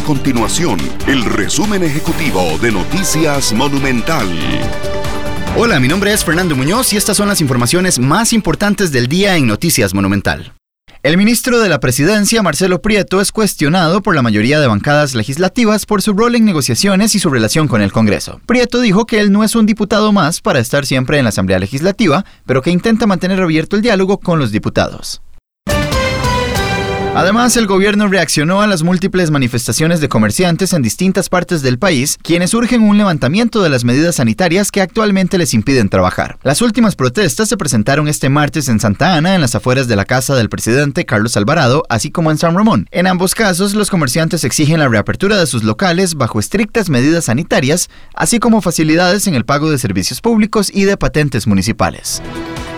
A continuación, el resumen ejecutivo de Noticias Monumental. Hola, mi nombre es Fernando Muñoz y estas son las informaciones más importantes del día en Noticias Monumental. El ministro de la Presidencia, Marcelo Prieto, es cuestionado por la mayoría de bancadas legislativas por su rol en negociaciones y su relación con el Congreso. Prieto dijo que él no es un diputado más para estar siempre en la Asamblea Legislativa, pero que intenta mantener abierto el diálogo con los diputados. Además, el gobierno reaccionó a las múltiples manifestaciones de comerciantes en distintas partes del país, quienes urgen un levantamiento de las medidas sanitarias que actualmente les impiden trabajar. Las últimas protestas se presentaron este martes en Santa Ana, en las afueras de la casa del presidente Carlos Alvarado, así como en San Ramón. En ambos casos, los comerciantes exigen la reapertura de sus locales bajo estrictas medidas sanitarias, así como facilidades en el pago de servicios públicos y de patentes municipales.